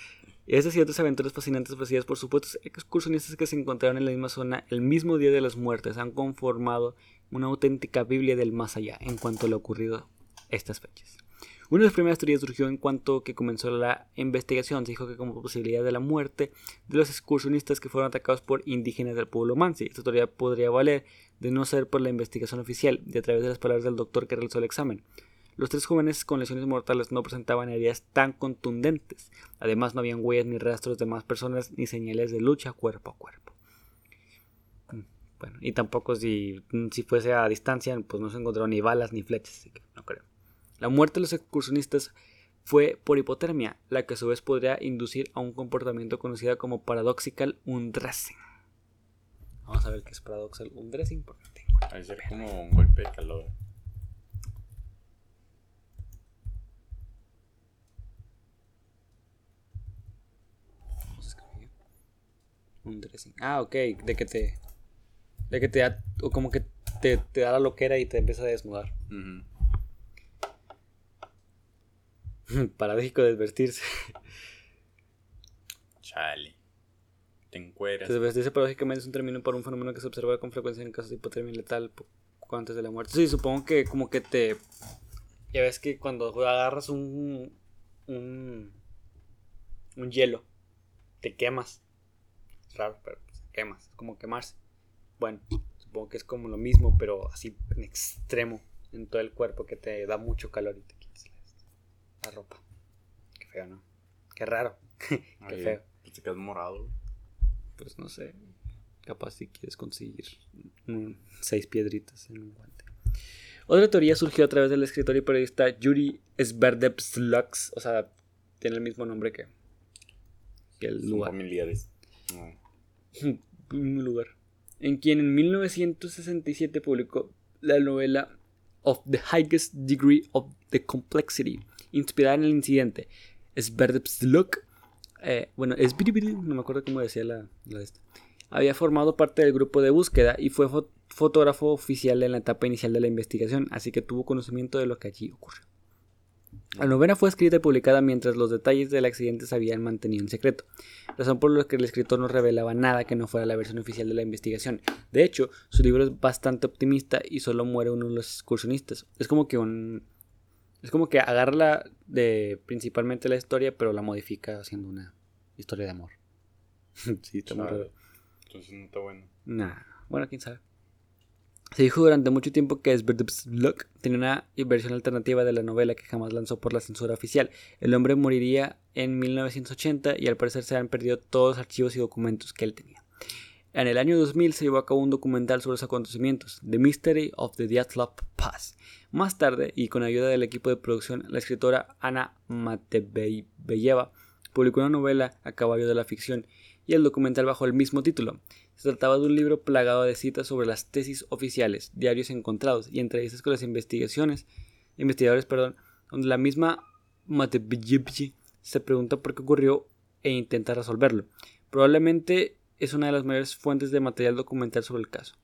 Estas y otras aventuras fascinantes ofrecidas por supuestos excursionistas que se encontraron en la misma zona el mismo día de las muertes han conformado una auténtica Biblia del más allá en cuanto a lo ocurrido estas fechas. Una de las primeras teorías surgió en cuanto que comenzó la investigación. Se dijo que como posibilidad de la muerte de los excursionistas que fueron atacados por indígenas del pueblo Mansi. Esta teoría podría valer de no ser por la investigación oficial y a través de las palabras del doctor que realizó el examen. Los tres jóvenes con lesiones mortales no presentaban heridas tan contundentes. Además, no habían huellas ni rastros de más personas ni señales de lucha cuerpo a cuerpo. Mm, Bueno, y tampoco si, si fuese a distancia, pues no se encontraron ni balas ni flechas, así que. La muerte de los excursionistas fue por hipotermia, la que a su vez podría inducir a un comportamiento conocido como paradoxical undressing. Vamos a ver qué es paradoxical undressing porque tengo. Ahí ser como un golpe de calor. Undressing. Ah, ok, de que te. De que te da. O como que te, te da la loquera y te empieza a desnudar. Ujú. Paradójico de advertirse. Chale. Te encueras. Desvestirse paradójicamente es un término para un fenómeno que se observa con frecuencia en casos de hipotermia letal poco antes de la muerte. Sí, supongo que como que te... Ya ves que cuando agarras un... Un, un hielo, te quemas. Es raro, pero pues, te quemas. Es como quemarse. Bueno, supongo que es como lo mismo, pero así en extremo en todo el cuerpo que te da mucho calor y te ropa. Qué feo, ¿no? Qué raro. Qué Ay, feo. pues te quedas morado. Pues no sé. Capaz si quieres conseguir mm, seis piedritas en un guante. Otra teoría surgió a través del escritor y periodista Yuri Sverdlovsk. O sea, tiene el mismo nombre que, que el Son lugar. familiares. No. un lugar. En quien en 1967 publicó la novela Of the Highest Degree of the Complexity, inspirada en el incidente. Sverdlovsk, eh, bueno, Sverdlovsk, no me acuerdo cómo decía la, la de esta, había formado parte del grupo de búsqueda y fue fo- fotógrafo oficial en la etapa inicial de la investigación, así que tuvo conocimiento de lo que allí ocurrió. La novela fue escrita y publicada mientras los detalles del accidente se habían mantenido en secreto, razón por la que el escritor no revelaba nada que no fuera la versión oficial de la investigación. De hecho, su libro es bastante optimista y solo muere uno de los excursionistas. Es como que un es como que agarra la de principalmente la historia, pero la modifica haciendo una historia de amor. sí, está muy raro. Entonces no está bueno. Nah, bueno, quién sabe. Se dijo durante mucho tiempo que Sverdlovsk tenía una versión alternativa de la novela que jamás lanzó por la censura oficial. El hombre moriría en 1980 y al parecer se han perdido todos los archivos y documentos que él tenía. En el año 2000 se llevó a cabo un documental sobre los acontecimientos, The Mystery of the Dyatlov Pass. Más tarde, y con ayuda del equipo de producción, la escritora Ana Mateveyeva publicó una novela a caballo de la ficción y el documental bajo el mismo título. Se trataba de un libro plagado de citas sobre las tesis oficiales, diarios encontrados y entrevistas con las investigaciones, investigadores, perdón, donde la misma Mateveyeva se pregunta por qué ocurrió e intenta resolverlo. Probablemente es una de las mayores fuentes de material documental sobre el caso.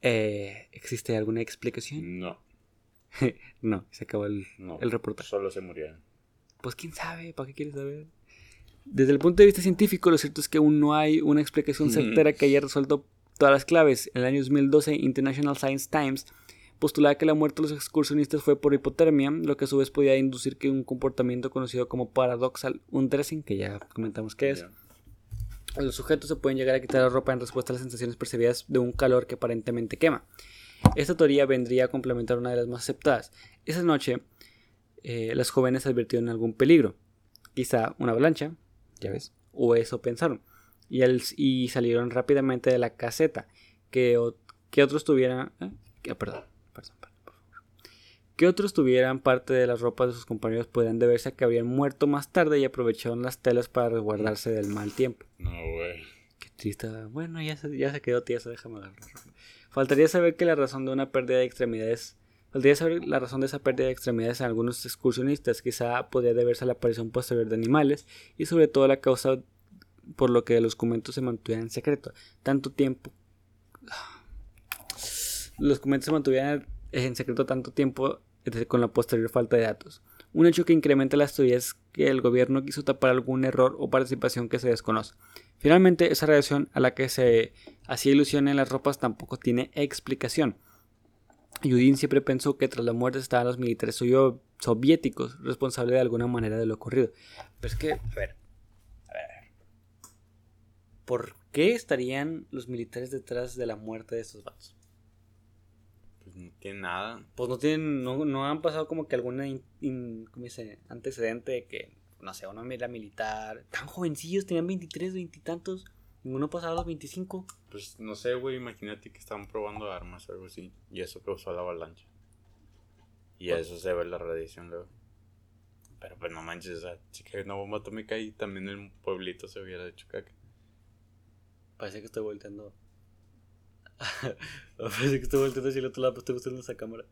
Eh, ¿Existe alguna explicación? No, No, se acabó el, no. el reportaje. Solo se murieron. Pues quién sabe, ¿para qué quieres saber? Desde el punto de vista científico, lo cierto es que aún no hay una explicación certera que haya resuelto todas las claves. En el año 2012, International Science Times postulaba que la muerte de los excursionistas fue por hipotermia, lo que a su vez podía inducir que un comportamiento conocido como paradoxal undressing, que ya comentamos que es, Los sujetos se pueden llegar a quitar la ropa en respuesta a las sensaciones percibidas de un calor que aparentemente quema. Esta teoría vendría a complementar una de las más aceptadas. Esa noche, eh, las jóvenes advirtieron algún peligro, quizá una avalancha, ya ves, o eso pensaron, y, y salieron rápidamente de la caseta. Que, otros tuvieran. ¿eh? Que- perdón, perdón, perdón. Que otros tuvieran parte de las ropas de sus compañeros podrían deberse a que habían muerto más tarde y aprovecharon las telas para resguardarse del mal tiempo. No, güey. Qué triste. Bueno, ya se, ya se quedó tieso, déjame agarrar. Faltaría saber que la razón de una pérdida de extremidades. Faltaría saber la razón de esa pérdida de extremidades en algunos excursionistas. Quizá podría deberse a la aparición posterior de animales y sobre todo la causa por lo que los documentos se mantuvieran en secreto. Tanto tiempo. Los documentos se mantuvieran en secreto tanto tiempo con la posterior falta de datos. Un hecho que incrementa las teorías que el gobierno quiso tapar algún error o participación que se desconoce. Finalmente, esa reacción a la que se hacía ilusión en las ropas tampoco tiene explicación. Yudin siempre pensó que tras la muerte estaban los militares soviéticos responsables de alguna manera de lo ocurrido. Pero es que, a ver, a ver, ¿por qué estarían los militares detrás de la muerte de estos vatos? Pues no tiene nada. Pues no tienen, no, no han pasado como que alguna in- in- ¿cómo dice? antecedente de que, no sé, una mira militar, tan jovencillos, tenían 23, 20 y tantos, Ninguno pasaba los 25. Pues no sé, güey, imagínate que estaban probando armas o algo así. Y eso causó la avalancha. Y a eso se ve la radiación luego. Pero pues no manches, o sea, si cae una bomba atómica y también el pueblito se hubiera hecho caca. Parece que estoy volteando. Parece que estoy volteando hacia el otro lado, pero estoy gustando esa cámara.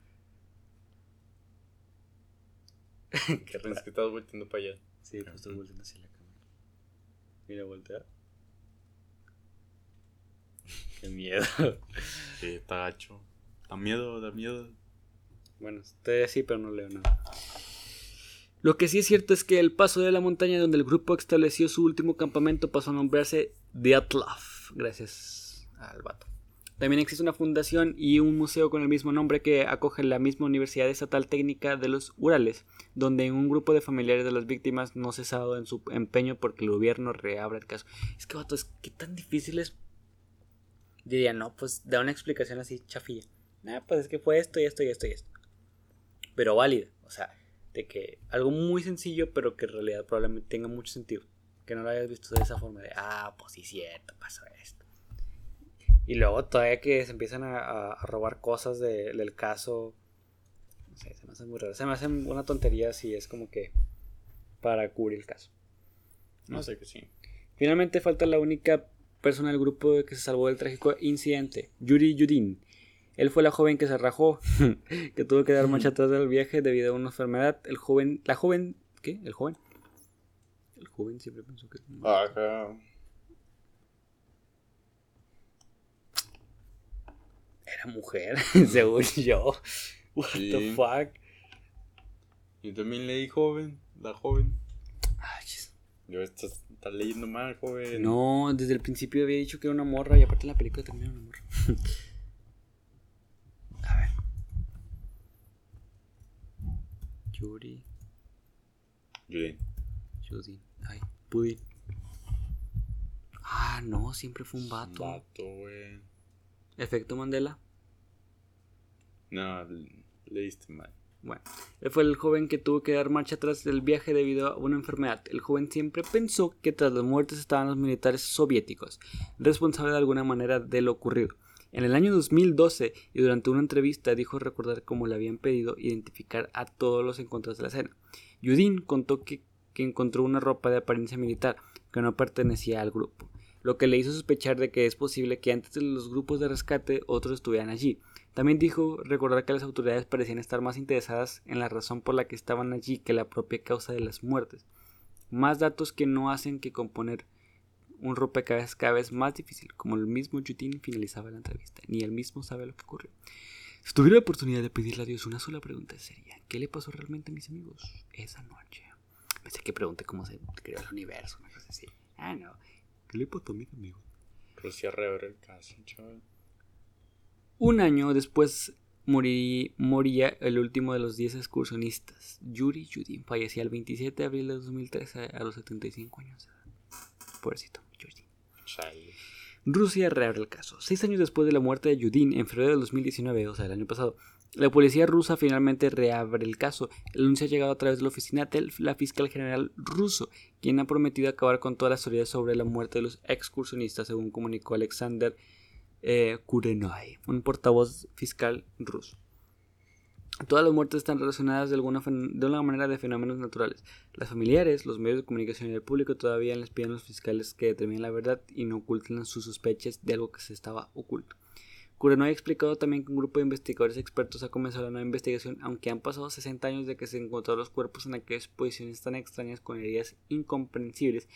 ¿Qué Pensé que estabas volteando para allá. Sí, pues estoy volteando hacia la cámara. Mira, voltea. Qué miedo. Sí, está gacho. Da miedo, da miedo. Bueno, estoy así, pero no leo nada. Lo que sí es cierto es que el paso de la montaña donde el grupo estableció su último campamento pasó a nombrarse Dyatlov, gracias al vato. También existe una fundación y un museo con el mismo nombre que acoge la misma Universidad Estatal Técnica de los Urales, donde un grupo de familiares de las víctimas no cesado en su empeño porque el gobierno reabra el caso. Es que, vato, es que tan difícil es. Diría, no, pues da una explicación así chafilla. Nah, pues es que fue esto y esto y esto y esto. Pero válida, o sea, de que algo muy sencillo, pero que en realidad probablemente tenga mucho sentido. Que no lo hayas visto de esa forma de, ah, pues sí, cierto, pasó esto. Y luego todavía que se empiezan a, a- a robar cosas de- del caso. No sé, se me hace muy raro. Se me hace una tontería si es como que para cubrir el caso. No sé que sí. Finalmente falta la única persona del grupo que se salvó del trágico incidente, Yuri Yudin. Él fue la joven que se rajó, que tuvo que dar marcha atrás del viaje debido a una enfermedad. El joven, la joven, ¿qué? El joven. El joven siempre pensó que... Ajá. Era mujer, según yo. What the Sí. fuck. Yo también leí joven, la joven. Ay, chis. Yo estás, estás leyendo mal, joven. No, desde el principio había dicho que era una morra y aparte en la película termina una morra. A ver. Yuri. Judy. Judin. Ay, Pudin. Ah, no, siempre fue un vato. Vato, güey. Efecto Mandela. No, le- leíste mal. Bueno, él fue el joven que tuvo que dar marcha atrás del viaje debido a una enfermedad. El joven siempre pensó que tras las muertes estaban los militares soviéticos, responsables de alguna manera de lo ocurrido. En el año 2012 y durante una entrevista dijo recordar cómo le habían pedido identificar a todos los encontrados de la escena. Yudin contó que, que encontró una ropa de apariencia militar que no pertenecía al grupo, lo que le hizo sospechar de que es posible que antes de los grupos de rescate otros estuvieran allí. También dijo recordar que las autoridades parecían estar más interesadas en la razón por la que estaban allí que la propia causa de las muertes. Más datos que no hacen que componer un rompecabezas cada vez más difícil, como el mismo Yutin finalizaba la entrevista. Ni él mismo sabe lo que ocurrió. Si tuviera la oportunidad de pedirle a Dios una sola pregunta sería, ¿qué le pasó realmente a mis amigos esa noche? Pensé que pregunté cómo se creó el universo, una cosa así. Ah, no. ¿Qué le pasó a mis amigos? Rusia reabre el caso, chaval. Un año después morí- moría el último de los 10 excursionistas, Yuri Yudin. Fallecía el 27 de abril de 2013 a los 75 años de edad. Pobrecito, Yuri. Chale. Rusia reabre el caso. Seis años después de la muerte de Yudin, en febrero de 2019, o sea, el año pasado, la policía rusa finalmente reabre el caso. El anuncio ha llegado a través de la oficina de la fiscal general ruso, quien ha prometido acabar con todas las teorías sobre la muerte de los excursionistas, según comunicó Alexander eh, un portavoz fiscal ruso. Todas las muertes están relacionadas de alguna, de manera de fenómenos naturales. Las familiares, los medios de comunicación y el público todavía les piden a los fiscales que determinen la verdad y no oculten sus sospechas de algo que se estaba oculto. Kurenoi ha explicado también que un grupo de investigadores expertos ha comenzado la nueva investigación, aunque han pasado 60 años de que se encontraron los cuerpos en aquellas posiciones tan extrañas con heridas incomprensibles.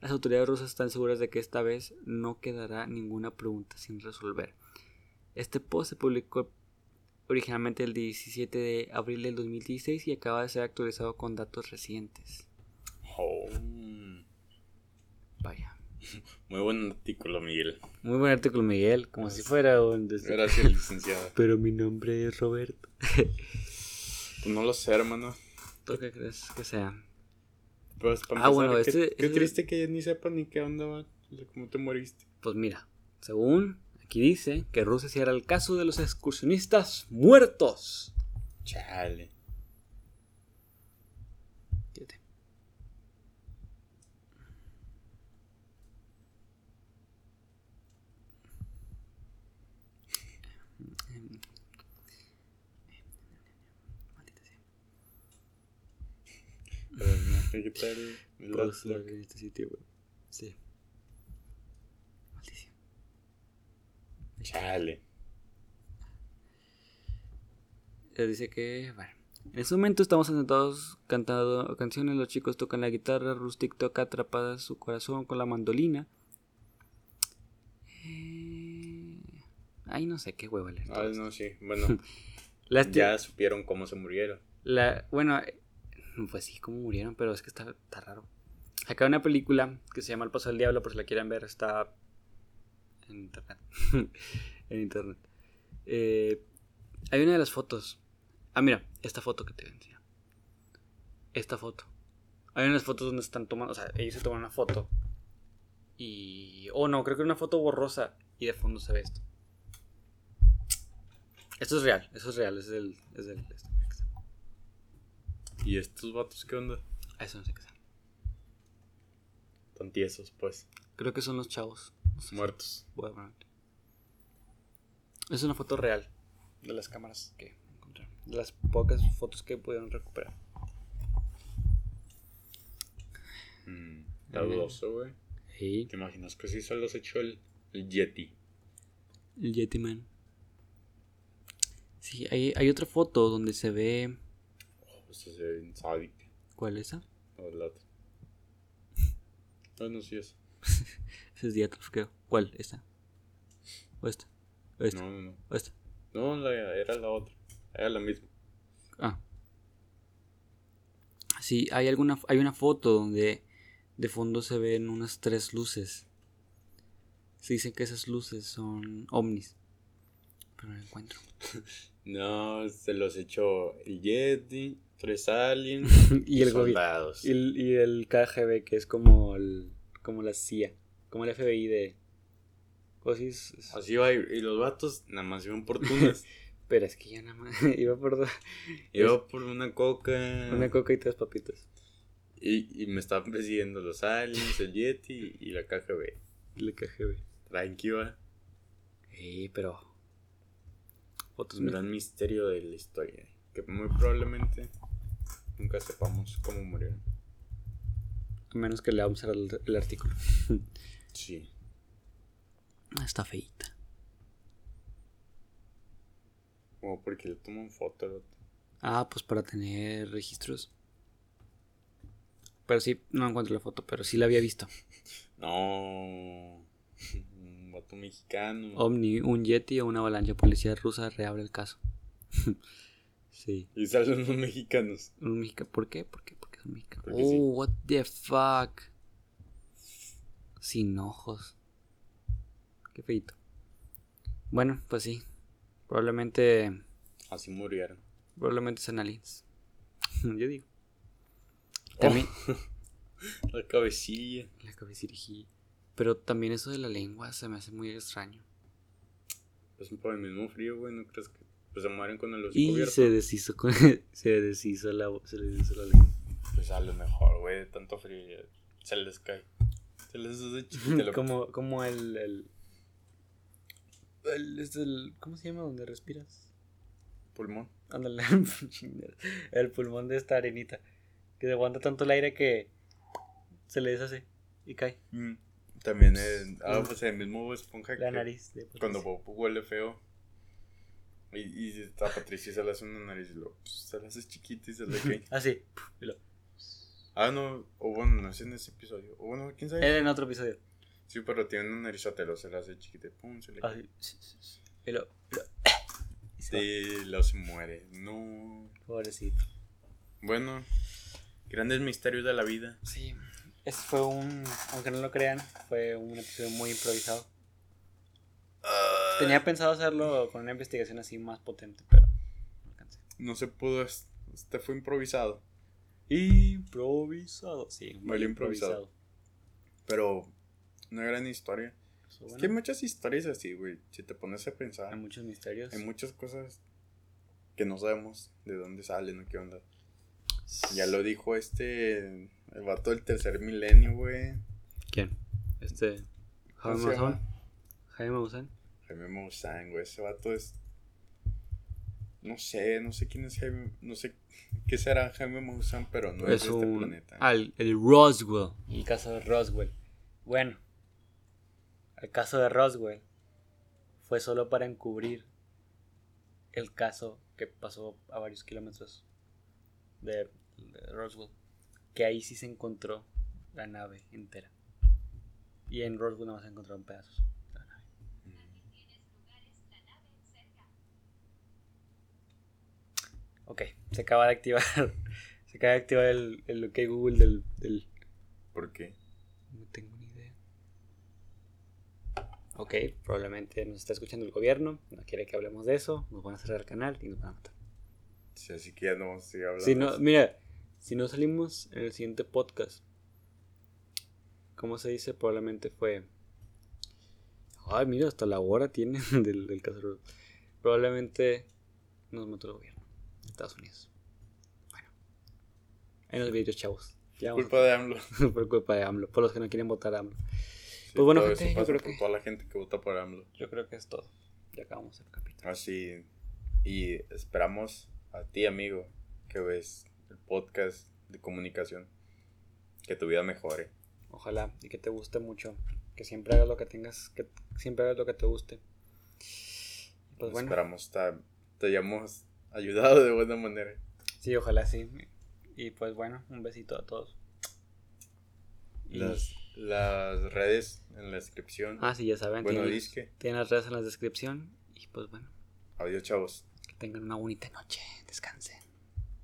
Las autoridades rusas están seguras de que esta vez no quedará ninguna pregunta sin resolver. Este post se publicó originalmente el 17 de abril del 2016 y acaba de ser actualizado con datos recientes. Oh. Vaya. Muy buen artículo, Miguel. Muy buen artículo, Miguel, como si fuera un... Gracias, licenciada. Pero mi nombre es Roberto. Pues no lo sé, hermano. ¿Tú qué crees que sea? Pues para Ah, empezar, bueno, qué, este- qué este- triste que ni sepan ni qué onda cómo te moriste. Pues mira, según aquí dice que Rusia cierra el caso de los excursionistas muertos. Chale. El en este sitio, güey. Sí. Maldición. Chale. Dice que, bueno. En ese momento estamos sentados cantando canciones, los chicos tocan la guitarra, Rustic toca atrapada su corazón con la mandolina. Eh, Ay, no sé qué huevo esto. no, sí. Bueno, ya supieron cómo se murieron. La, bueno, pues sí, cómo murieron, pero es que está, está raro. Acá hay una película que se llama El Paso del Diablo, por si la quieren ver, está en internet. en internet. Eh, hay una de las fotos. Ah, mira, esta foto que te enseñar. Esta foto. Hay unas fotos donde están tomando, o sea, ellos se toman una foto. Y... Oh, no, creo que es una foto borrosa. Y de fondo se ve esto. Esto es real, eso es real, es del... Es del esto. ¿Y estos vatos qué onda? Eso no sé qué sea. Tan tiesos, pues. Creo que son los chavos. No sé. Muertos. Es una foto real de las cámaras que encontraron. De las pocas fotos que pudieron recuperar. Mm, está Eh. dudoso, güey. Sí. ¿Te imaginas que sí se los echó el, el Yeti? El Yeti Man. Sí, hay, hay otra foto donde se ve. Oh, ese se ve bien sádico. ¿Cuál es esa? No, el otro. Ah, no, sí es. Ese es Dietrich, creo. ¿Cuál? ¿Esta? ¿O esta? ¿O esta? No, no, no. ¿O esta? No, la- era la otra. Era la misma. Ah. Sí, hay alguna hay una foto donde de fondo se ven unas tres luces. Se dice que esas luces son ovnis. Pero no la encuentro. No, se los echó el Yeti, tres aliens y el soldados. Y el, y el KGB, que es como el, como la CIA, como el FBI de. Pues sí, es- es- Así va, y, los vatos nada más iban por tunas. Pero es que ya nada más iba por dos- Iba por una coca. una coca y tres papitas. y, y me estaban persiguiendo los aliens, el Yeti y la KGB. El KGB. Tranquila. Sí, pero. Un gran misterio de la historia. Que muy probablemente nunca sepamos cómo murieron. A menos que leamos el, el artículo. Sí. Está feita. Como porque le toman foto. Ah, pues para tener registros. Pero sí, no encuentro la foto, pero sí la había visto. No. Mexicano. Omni, un Yeti o una avalancha. Policía rusa reabre el caso. sí. Y salen los mexicanos. Un mexica- ¿Por qué? ¿Por qué? Porque es un mexicano. Porque oh, sí. what the fuck. Sin ojos. Qué feito. Bueno, pues sí. Probablemente. Así murieron. Probablemente sean aliens. Yo digo. Oh. También. La cabecilla. La cabecirigía. Pero también eso de la lengua se me hace muy extraño. Es por el mismo frío, güey. ¿No crees que pues, se mueren con el hocico Y abierto? se deshizo con. se deshizo la, se les deshizo la lengua. Pues a lo mejor, güey. De tanto frío ya se les cae. Se les hace chiquita la como, como el. el, el, es el- ¿Cómo se llama donde respiras? pulmón. Ándale, el pulmón de esta arenita. Que aguanta tanto el aire que se le deshace y cae. También el, ah, pues el mismo esponja La que nariz. De cuando Bob huele feo. Y, y a Patricia se le hace una nariz y lo, pues, se le hace chiquita y se le cae. Así. y lo- ah, no, o bueno, no es en ese episodio. O bueno, quién sabe. Era en otro episodio. Sí, pero tiene una narizotelo, se le hace chiquita y pum, se le cae. Así. Y lo. y lo- y se. Sí, luego se muere. No. Pobrecito. Bueno, grandes misterios de la vida. Sí, ese fue un, aunque no lo crean, fue un episodio muy improvisado. Tenía pensado hacerlo con una investigación así más potente, pero no alcancé. No se pudo, es- este fue improvisado. Improvisado, sí, muy Muy improvisado. Pero una gran historia. Es que hay muchas historias así, güey. Si te pones a pensar, Hay muchos misterios. hay muchas cosas que no sabemos de dónde salen o qué onda. Ya lo dijo este, el vato del tercer milenio, güey. ¿Quién? Este. ¿Cómo Jaime? Maussan. Jaime Maussan. Jaime Maussan, güey. Ese vato es. No sé, no sé quién es Jaime. No sé ¿Qué será Jaime Maussan, pero no es, es de este planeta? al- el Roswell. El caso de Roswell. Bueno, el caso de Roswell fue solo para encubrir el caso que pasó a varios kilómetros de, de Roswell. Que ahí sí se encontró la nave entera. Y en Roswell no se encontraron pedazos. de la nave. Ok, se acaba de activar. Se acaba de activar el, el OK Google del, del. ¿Por qué? No tengo ni idea. Ok, probablemente nos está escuchando el gobierno. No quiere que hablemos de eso. Nos van a cerrar el canal y nos van a matar. Sí, así que ya no vamos a seguir hablando. De no, mira, si no salimos en el siguiente podcast, ¿cómo se dice? Probablemente fue. Ay, mira, hasta la hora tiene del, del caso. Probablemente nos mató el gobierno de Estados Unidos. Bueno, en los vídeos, chavos. Ya Culpa de AMLO. por culpa de AMLO, por los que no quieren votar a AMLO. Sí, Pues bueno, gente, yo creo por que- toda la gente que vota por AMLO. Yo creo que es todo. Ya acabamos el capítulo. Así. Y esperamos a ti, amigo, que ves el podcast de comunicación, que tu vida mejore. Ojalá y que te guste mucho. Que siempre hagas lo que tengas, que siempre hagas lo que te guste. Pues bueno, Esperamos te, te hayamos ayudado de buena manera. sí, ojalá sí. Y pues bueno, un besito a todos. Y- Las, las redes en la descripción. Ah, sí, ya saben. bueno, tienen, disque. tienen las redes en la descripción. Y pues bueno, Adiós, chavos. que tengan una bonita noche. Descansen.